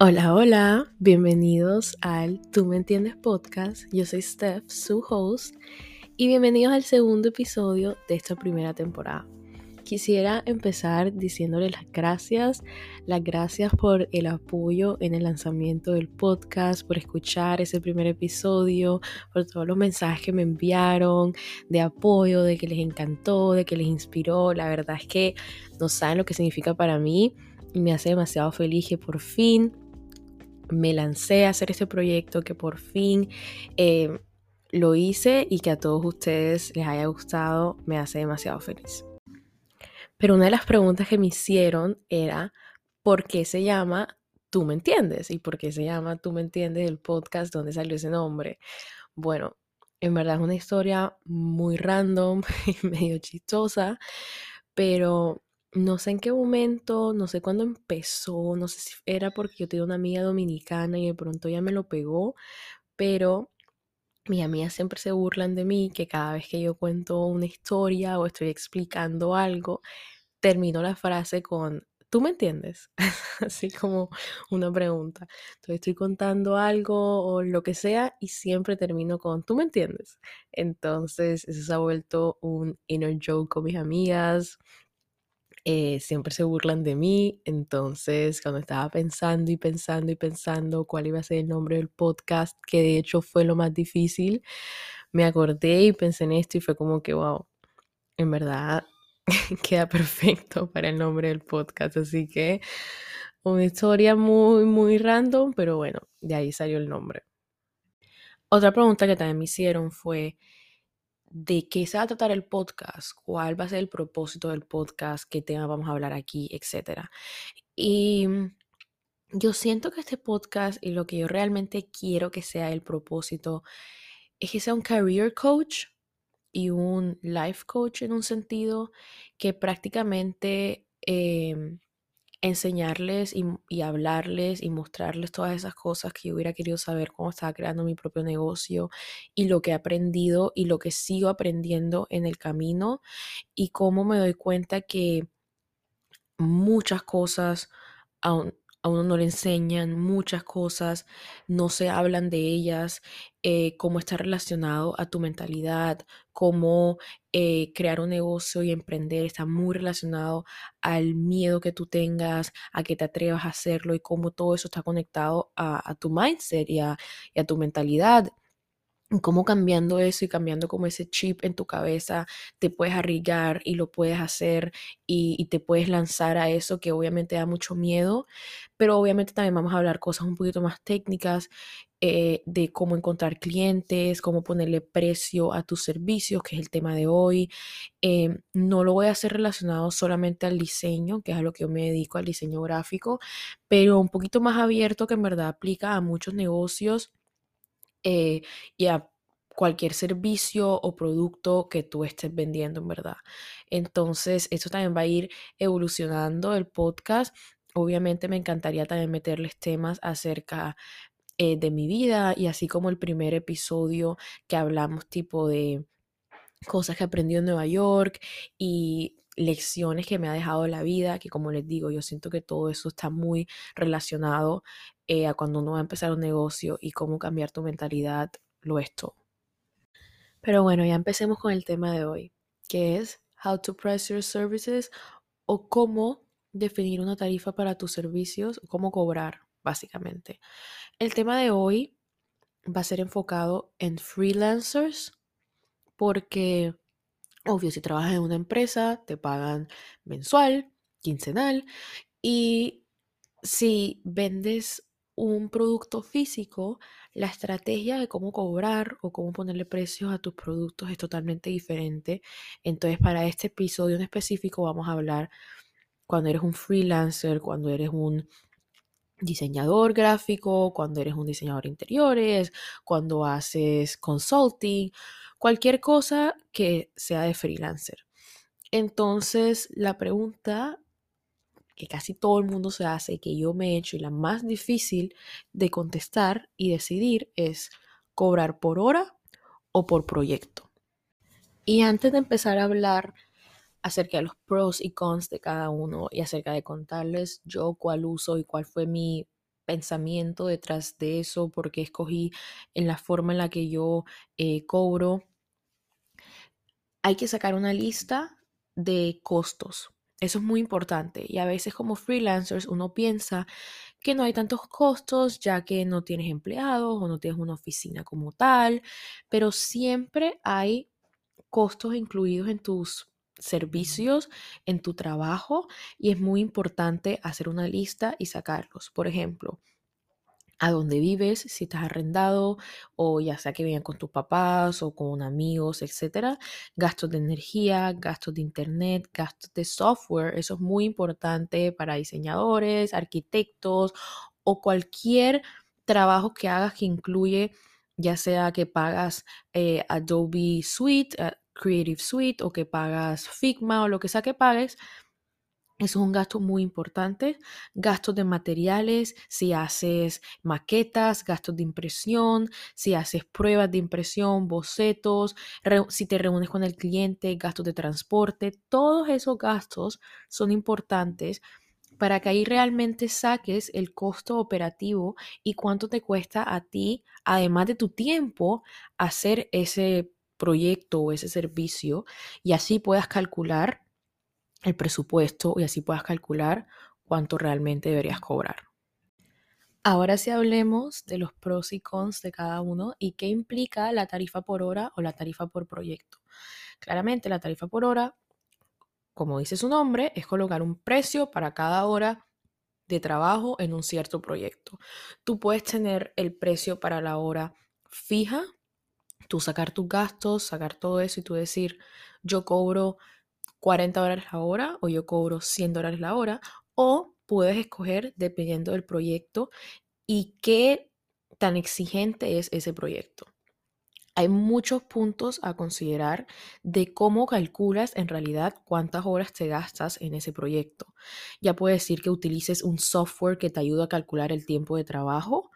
Hola, hola, bienvenidos al Tú me entiendes podcast. Yo soy Steph, su host, y bienvenidos al segundo episodio de esta primera temporada. Quisiera empezar diciéndole las gracias, las gracias por el apoyo en el lanzamiento del podcast, por escuchar ese primer episodio, por todos los mensajes que me enviaron de apoyo, de que les encantó, de que les inspiró. La verdad es que no saben lo que significa para mí y me hace demasiado feliz que por fin me lancé a hacer este proyecto, que por fin eh, lo hice y que a todos ustedes les haya gustado, me hace demasiado feliz. Pero una de las preguntas que me hicieron era, ¿por qué se llama Tú me entiendes? ¿Y por qué se llama Tú me entiendes el podcast? ¿Dónde salió ese nombre? Bueno, en verdad es una historia muy random y medio chistosa, pero no sé en qué momento, no sé cuándo empezó, no sé si era porque yo tenía una amiga dominicana y de pronto ya me lo pegó, pero mis amigas siempre se burlan de mí que cada vez que yo cuento una historia o estoy explicando algo, termino la frase con ¿tú me entiendes? Así como una pregunta. Entonces estoy contando algo o lo que sea y siempre termino con ¿tú me entiendes? Entonces eso se ha vuelto un inner joke con mis amigas. Eh, siempre se burlan de mí, entonces cuando estaba pensando y pensando y pensando cuál iba a ser el nombre del podcast, que de hecho fue lo más difícil, me acordé y pensé en esto y fue como que, wow, en verdad queda perfecto para el nombre del podcast, así que una historia muy, muy random, pero bueno, de ahí salió el nombre. Otra pregunta que también me hicieron fue, de qué se va a tratar el podcast, cuál va a ser el propósito del podcast, qué tema vamos a hablar aquí, etc. Y mm, yo siento que este podcast y lo que yo realmente quiero que sea el propósito es que sea un career coach y un life coach en un sentido que prácticamente em, enseñarles y, hablarles y mostrarles todas esas cosas que yo hubiera querido saber cuando estaba creando mi propio negocio y lo que he aprendido y lo que sigo aprendiendo en el camino y cómo me doy cuenta que muchas cosas aún a uno no le enseñan muchas cosas, no se hablan de ellas, eh, cómo está relacionado a tu mentalidad, cómo eh, crear un negocio y emprender está muy relacionado al miedo que tú tengas, a que te atrevas a hacerlo y cómo todo eso está conectado a, tu mindset y a tu mentalidad cómo cambiando eso y cambiando como ese chip en tu cabeza te puedes arriesgar y lo puedes hacer y, te puedes lanzar a eso que obviamente da mucho miedo, pero obviamente también vamos a hablar cosas un poquito más técnicas eh, de cómo encontrar clientes, cómo ponerle precio a tus servicios, que es el tema de hoy. Em, no lo voy a hacer relacionado solamente al diseño, que es a lo que yo me dedico, al diseño gráfico, pero un poquito más abierto que en verdad aplica a muchos negocios eh, y a cualquier servicio o producto que tú estés vendiendo, en verdad. Entonces, esto también va a ir evolucionando el podcast. Obviamente me encantaría también meterles temas acerca eh, de mi vida y así como el primer episodio que hablamos tipo de cosas que aprendí en Nueva York y lecciones que me ha dejado la vida, que como les digo, yo siento que todo eso está muy relacionado eh, a cuando uno va a empezar un negocio y cómo cambiar tu mentalidad, lo es todo. Pero bueno, ya empecemos con el tema de hoy, que es How to Price Your Services o cómo definir una tarifa para tus servicios, cómo cobrar, básicamente. El tema de hoy va a ser enfocado en freelancers porque, obvio, si trabajas en una empresa, te pagan mensual, quincenal y si vendes un producto físico, la estrategia de cómo cobrar o cómo ponerle precios a tus productos es totalmente diferente. Entonces, para este episodio en específico vamos a hablar cuando eres un freelancer, cuando eres un diseñador gráfico, cuando eres un diseñador de interiores, cuando haces consulting, cualquier cosa que sea de freelancer. Entonces, la pregunta que casi todo el mundo se hace y que yo me he hecho y la más difícil de contestar y decidir es cobrar por hora o por proyecto. Y antes de empezar a hablar acerca de los pros y cons de cada uno y acerca de contarles yo cuál uso y cuál fue mi pensamiento detrás de eso, por qué escogí en la forma en la que yo eh, cobro. Hay que sacar una lista de costos. Eso es muy importante. Y a veces como freelancers uno piensa que no hay tantos costos ya que no tienes empleados o no tienes una oficina como tal, pero siempre hay costos incluidos en tus servicios, en tu trabajo y es muy importante hacer una lista y sacarlos. Por ejemplo, a dónde vives, si estás arrendado o ya sea que vengan con tus papás o con amigos, etcétera. Gastos de energía, gastos de internet, gastos de software, eso es muy importante para diseñadores, arquitectos o cualquier trabajo que hagas que incluye ya sea que pagas eh, Adobe Suite, Creative Suite o que pagas Figma o lo que sea que pagues, eso es un gasto muy importante. Gastos de materiales, si haces maquetas, gastos de impresión, si haces pruebas de impresión, bocetos, si te reúnes con el cliente, gastos de transporte, todos esos gastos son importantes para que ahí realmente saques el costo operativo y cuánto te cuesta a ti, además de tu tiempo, hacer ese proyecto o ese servicio y así puedas calcular el presupuesto y así puedas calcular cuánto realmente deberías cobrar. Ahora sí hablemos de los pros y cons de cada uno y qué implica la tarifa por hora o la tarifa por proyecto. Claramente la tarifa por hora, como dice su nombre, es colocar un precio para cada hora de trabajo en un cierto proyecto. Tú puedes tener el precio para la hora fija, tú sacar tus gastos, sacar todo eso y tú decir, yo cobro 40 dólares la hora o yo cobro 100 dólares la hora o puedes escoger dependiendo del proyecto y qué tan exigente es ese proyecto. Hay muchos puntos a considerar de cómo calculas en realidad cuántas horas te gastas en ese proyecto. Ya puede decir que utilices un software que te ayuda a calcular el tiempo de trabajo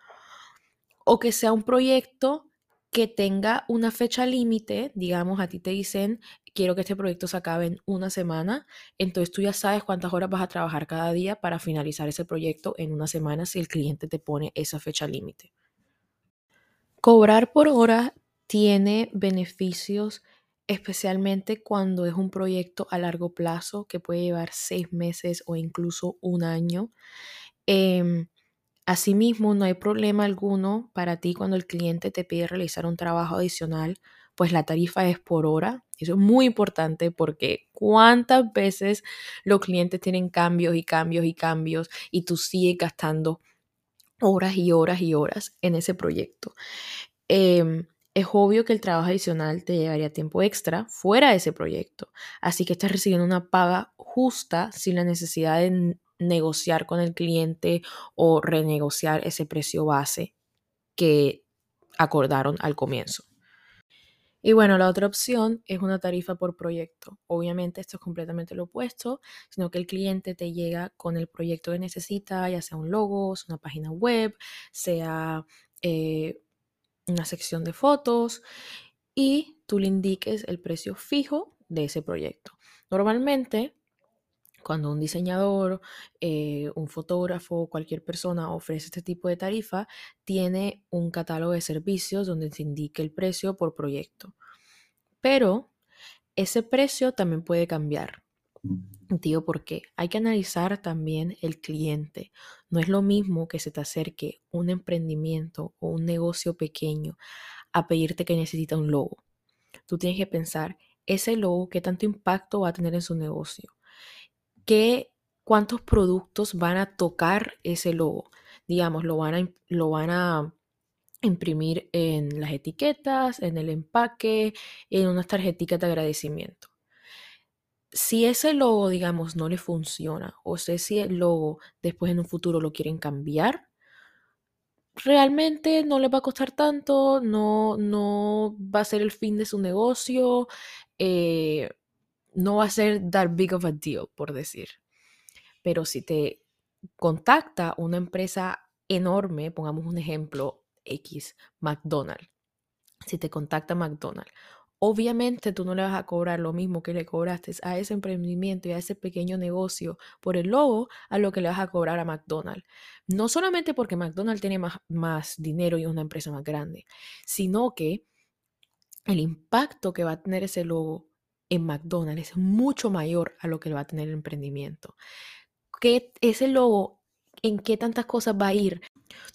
o que sea un proyecto que tenga una fecha límite, digamos, a ti te dicen, quiero que este proyecto se acabe en una semana, entonces tú ya sabes cuántas horas vas a trabajar cada día para finalizar ese proyecto en una semana si el cliente te pone esa fecha límite. Cobrar por hora tiene beneficios especialmente cuando es un proyecto a largo plazo que puede llevar seis meses o incluso un año. Em, Asimismo, no hay problema alguno para ti cuando el cliente te pide realizar un trabajo adicional, pues la tarifa es por hora. Eso es muy importante porque cuántas veces los clientes tienen cambios y cambios y cambios y tú sigues gastando horas y horas y horas en ese proyecto. Em, es obvio que el trabajo adicional te llevaría tiempo extra fuera de ese proyecto, así que estás recibiendo una paga justa sin la necesidad de negociar con el cliente o renegociar ese precio base que acordaron al comienzo. Y bueno, la otra opción es una tarifa por proyecto. Obviamente esto es completamente lo opuesto, sino que el cliente te llega con el proyecto que necesita, ya sea un logo, una página web, sea eh, una sección de fotos, y tú le indiques el precio fijo de ese proyecto. Normalmente cuando un diseñador, eh, un fotógrafo, cualquier persona ofrece este tipo de tarifa, tiene un catálogo de servicios donde se indique el precio por proyecto. Pero ese precio también puede cambiar. Digo, porque hay que analizar también el cliente. No es lo mismo que se te acerque un emprendimiento o un negocio pequeño a pedirte que necesita un logo. Tú tienes que pensar, ese logo, qué tanto impacto va a tener en su negocio qué, cuántos productos van a tocar ese logo. Digamos, lo van a, lo van a imprimir en las etiquetas, en el empaque, en unas tarjetitas de agradecimiento. Si ese logo, digamos, no le funciona, o sé si el logo después en un futuro lo quieren cambiar, realmente no les va a costar tanto, no, no va a ser el fin de su negocio. Eh, no va a ser that big of a deal, por decir. Pero si te contacta una empresa enorme, pongamos un ejemplo X, McDonald's, si te contacta McDonald's Obviamente tú no le vas a cobrar lo mismo que le cobraste a ese emprendimiento y a ese pequeño negocio por el logo a lo que le vas a cobrar a McDonald's. No solamente porque McDonald's tiene más, más dinero y es una empresa más grande, sino que el impacto que va a tener ese logo en McDonald's es mucho mayor a lo que va a tener el emprendimiento. Que ese logo, en qué tantas cosas va a ir,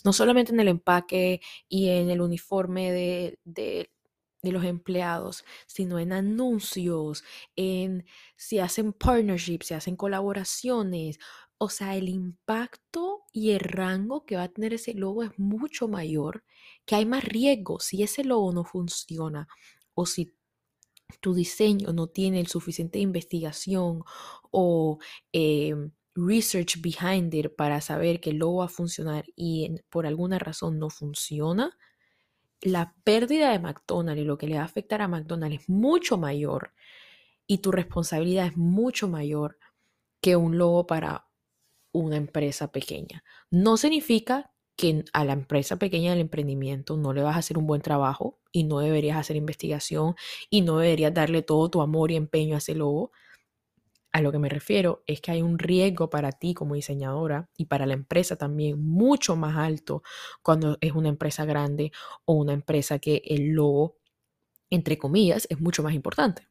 no solamente en el empaque y en el uniforme de, de de los empleados, sino en anuncios, en si hacen partnerships, si hacen colaboraciones. O sea, el impacto y el rango que va a tener ese logo es mucho mayor, que hay más riesgo si ese logo no funciona o si tu diseño no tiene el suficiente investigación o em, research behind it para saber que el logo va a funcionar y por alguna razón no funciona, la pérdida de McDonald's y lo que le va a afectar a McDonald's es mucho mayor y tu responsabilidad es mucho mayor que un logo para una empresa pequeña. No significa que a la empresa pequeña del emprendimiento no le vas a hacer un buen trabajo y no deberías hacer investigación y no deberías darle todo tu amor y empeño a ese logo. A lo que me refiero es que hay un riesgo para ti como diseñadora y para la empresa también mucho más alto cuando es una empresa grande o una empresa que el logo, entre comillas, es mucho más importante.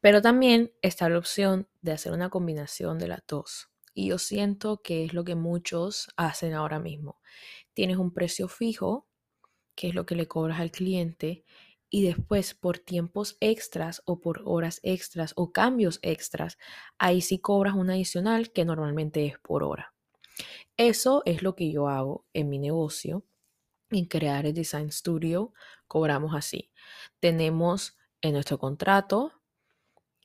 Pero también está la opción de hacer una combinación de las dos. Y yo siento que es lo que muchos hacen ahora mismo. Tienes un precio fijo, que es lo que le cobras al cliente, y después por tiempos extras o por horas extras o cambios extras, ahí sí cobras un adicional que normalmente es por hora. Eso es lo que yo hago en mi negocio. En Crear el Design Studio cobramos así. Tenemos en nuestro contrato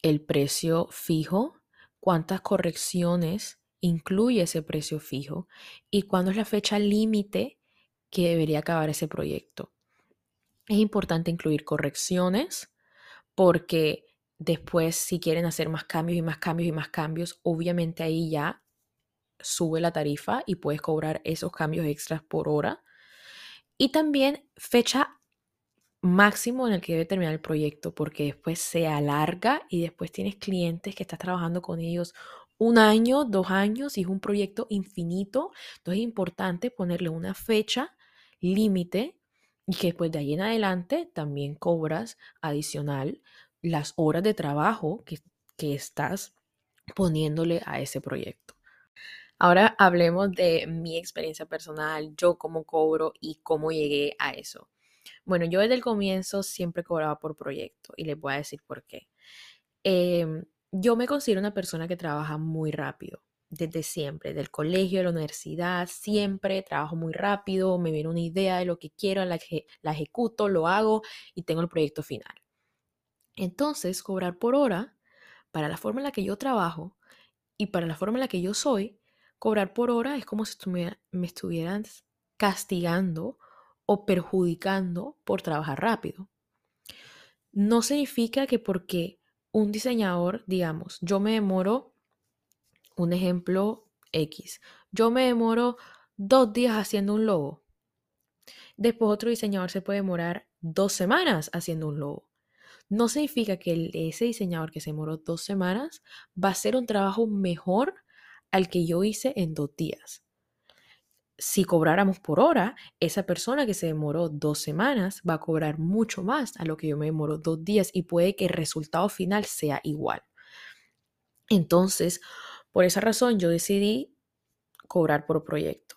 el precio fijo, cuántas correcciones incluye ese precio fijo y cuándo es la fecha límite que debería acabar ese proyecto. Es importante incluir correcciones porque después si quieren hacer más cambios y más cambios y más cambios, obviamente ahí ya sube la tarifa y puedes cobrar esos cambios extras por hora. Y también fecha máximo en el que debe terminar el proyecto, porque después se alarga y después tienes clientes que estás trabajando con ellos un año, dos años y es un proyecto infinito. Entonces es importante ponerle una fecha límite y que después de ahí en adelante también cobras adicional las horas de trabajo que, que estás poniéndole a ese proyecto. Ahora hablemos de mi experiencia personal, yo cómo cobro y cómo llegué a eso. Bueno, yo desde el comienzo siempre cobraba por proyecto y les voy a decir por qué. Em, yo me considero una persona que trabaja muy rápido desde siempre, del colegio, de la universidad, siempre trabajo muy rápido, me viene una idea de lo que quiero, la, la ejecuto, lo hago y tengo el proyecto final. Entonces, cobrar por hora, para la forma en la que yo trabajo y para la forma en la que yo soy, cobrar por hora es como si me estuvieran castigando o perjudicando por trabajar rápido. No significa que porque un diseñador, digamos, yo me demoro un ejemplo X. Yo me demoro dos días haciendo un logo. Después otro diseñador se puede demorar dos semanas haciendo un logo. No significa que ese diseñador que se demoró dos semanas va a hacer un trabajo mejor al que yo hice en dos días. Si cobráramos por hora, esa persona que se demoró dos semanas va a cobrar mucho más a lo que yo me demoro dos días y puede que el resultado final sea igual. Entonces, por esa razón yo decidí cobrar por proyecto.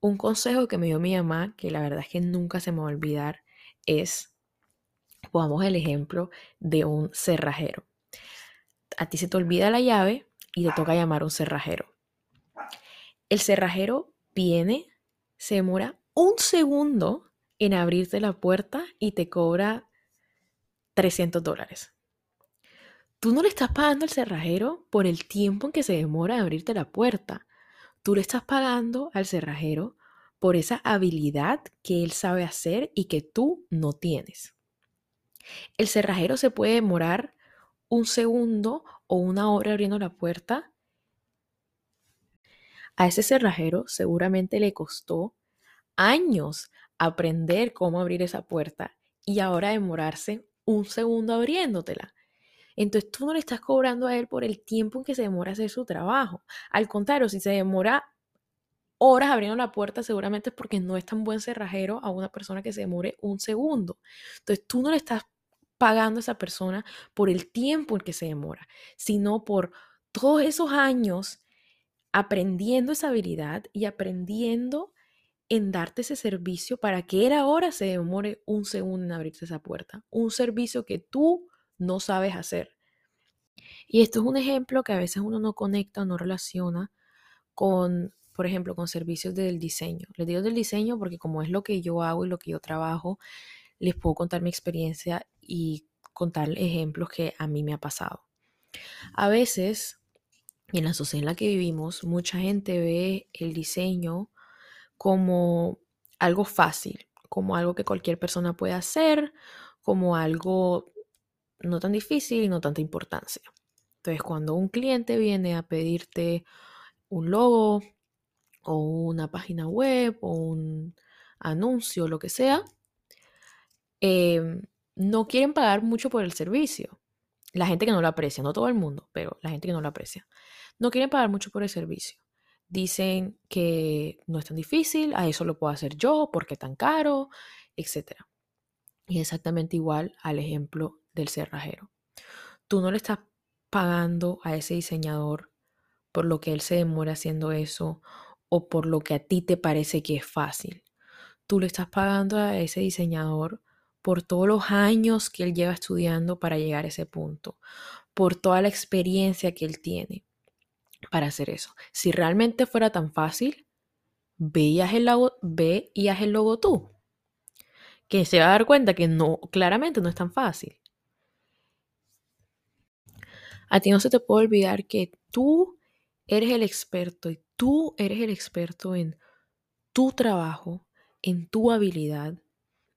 Un consejo que me dio mi mamá, que la verdad es que nunca se me va a olvidar, es, pongamos el ejemplo de un cerrajero. A ti se te olvida la llave y te toca llamar a un cerrajero. El cerrajero viene, se demora un segundo en abrirte la puerta y te cobra 300 dólares. Tú no le estás pagando al cerrajero por el tiempo en que se demora en abrirte la puerta. Tú le estás pagando al cerrajero por esa habilidad que él sabe hacer y que tú no tienes. El cerrajero se puede demorar un segundo o una hora abriendo la puerta. A ese cerrajero seguramente le costó años aprender cómo abrir esa puerta y ahora demorarse un segundo abriéndotela. Entonces tú no le estás cobrando a él por el tiempo en que se demora hacer su trabajo. Al contrario, si se demora horas abriendo la puerta, seguramente es porque no es tan buen cerrajero a una persona que se demore un segundo. Entonces tú no le estás pagando a esa persona por el tiempo en que se demora, sino por todos esos años aprendiendo esa habilidad y aprendiendo en darte ese servicio para que él ahora se demore un segundo en abrirte esa puerta. Un servicio que tú no sabes hacer. Y esto es un ejemplo que a veces uno no conecta no relaciona con, por ejemplo, con servicios del diseño. Les digo del diseño porque como es lo que yo hago y lo que yo trabajo, les puedo contar mi experiencia y contar ejemplos que a mí me ha pasado. A veces, en la sociedad en la que vivimos, mucha gente ve el diseño como algo fácil, como algo que cualquier persona puede hacer, como algo no tan difícil y no tanta importancia. Entonces, cuando un cliente viene a pedirte un logo o una página web o un anuncio, lo que sea, em, no quieren pagar mucho por el servicio. La gente que no lo aprecia, no todo el mundo, pero la gente que no lo aprecia, no quieren pagar mucho por el servicio. Dicen que no es tan difícil, a eso lo puedo hacer yo, porque tan caro, etc. Y exactamente igual al ejemplo del cerrajero. Tú no le estás pagando a ese diseñador por lo que él se demora haciendo eso o por lo que a ti te parece que es fácil. Tú le estás pagando a ese diseñador por todos los años que él lleva estudiando para llegar a ese punto, por toda la experiencia que él tiene para hacer eso. Si realmente fuera tan fácil, ve y haz el logo, ve y haz el logo tú. Que se va a dar cuenta que no, claramente no es tan fácil. A ti no se te puede olvidar que tú eres el experto y tú eres el experto en tu trabajo, en tu habilidad,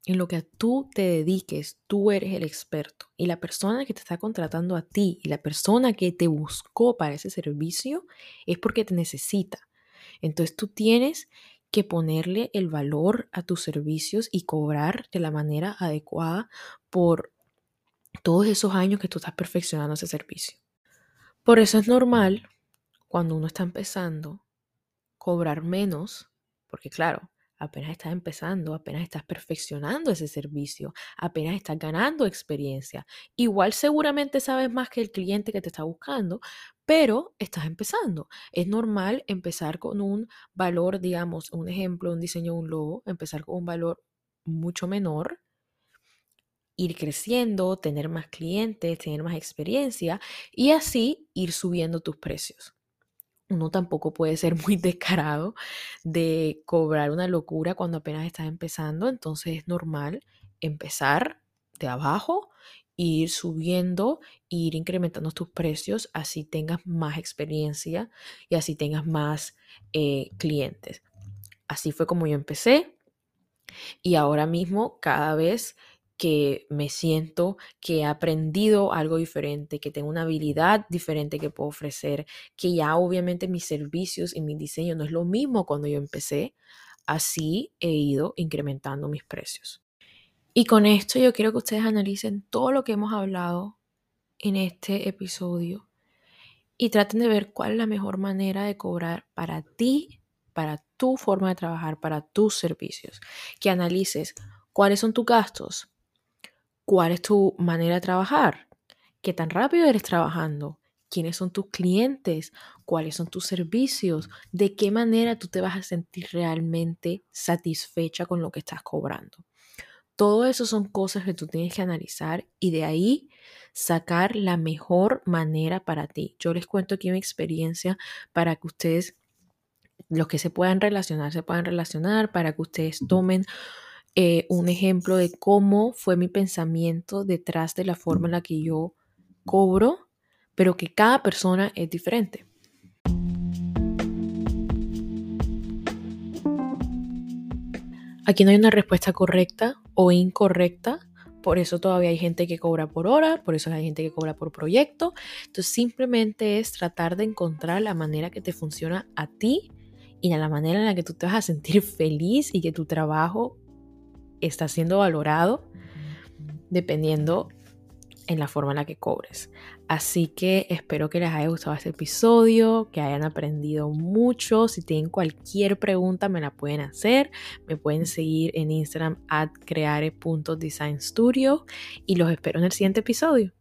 en lo que tú te dediques, tú eres el experto. Y la persona que te está contratando a ti y la persona que te buscó para ese servicio es porque te necesita. Entonces tú tienes que ponerle el valor a tus servicios y cobrar de la manera adecuada por todos esos años que tú estás perfeccionando ese servicio. Por eso es normal cuando uno está empezando cobrar menos, porque claro, apenas estás empezando, apenas estás perfeccionando ese servicio, apenas estás ganando experiencia. Igual seguramente sabes más que el cliente que te está buscando, pero estás empezando. Es normal empezar con un valor, digamos, un ejemplo, un diseño, un logo, empezar con un valor mucho menor ir creciendo, tener más clientes, tener más experiencia y así ir subiendo tus precios. Uno tampoco puede ser muy descarado de cobrar una locura cuando apenas estás empezando, entonces es normal empezar de abajo, ir subiendo, ir incrementando tus precios, así tengas más experiencia y así tengas más eh, clientes. Así fue como yo empecé y ahora mismo cada vez que me siento que he aprendido algo diferente, que tengo una habilidad diferente que puedo ofrecer, que ya obviamente mis servicios y mi diseño no es lo mismo cuando yo empecé, así he ido incrementando mis precios. Y con esto yo quiero que ustedes analicen todo lo que hemos hablado en este episodio y traten de ver cuál es la mejor manera de cobrar para ti, para tu forma de trabajar, para tus servicios. Que analices cuáles son tus gastos, cuál es tu manera de trabajar, qué tan rápido eres trabajando, quiénes son tus clientes, cuáles son tus servicios, de qué manera tú te vas a sentir realmente satisfecha con lo que estás cobrando. Todo eso son cosas que tú tienes que analizar y de ahí sacar la mejor manera para ti. Yo les cuento aquí mi experiencia para que ustedes, los que se puedan relacionar, se puedan relacionar, para que ustedes tomen eh, un ejemplo de cómo fue mi pensamiento detrás de la forma en la que yo cobro, pero que cada persona es diferente. Aquí no hay una respuesta correcta o incorrecta, por eso todavía hay gente que cobra por hora, por eso hay gente que cobra por proyecto. Entonces simplemente es tratar de encontrar la manera que te funciona a ti y a la manera en la que tú te vas a sentir feliz y que tu trabajo está siendo valorado dependiendo en la forma en la que cobres. Así que espero que les haya gustado este episodio, que hayan aprendido mucho. Si tienen cualquier pregunta me la pueden hacer. Me pueden seguir en Instagram at creare.designstudio y los espero en el siguiente episodio.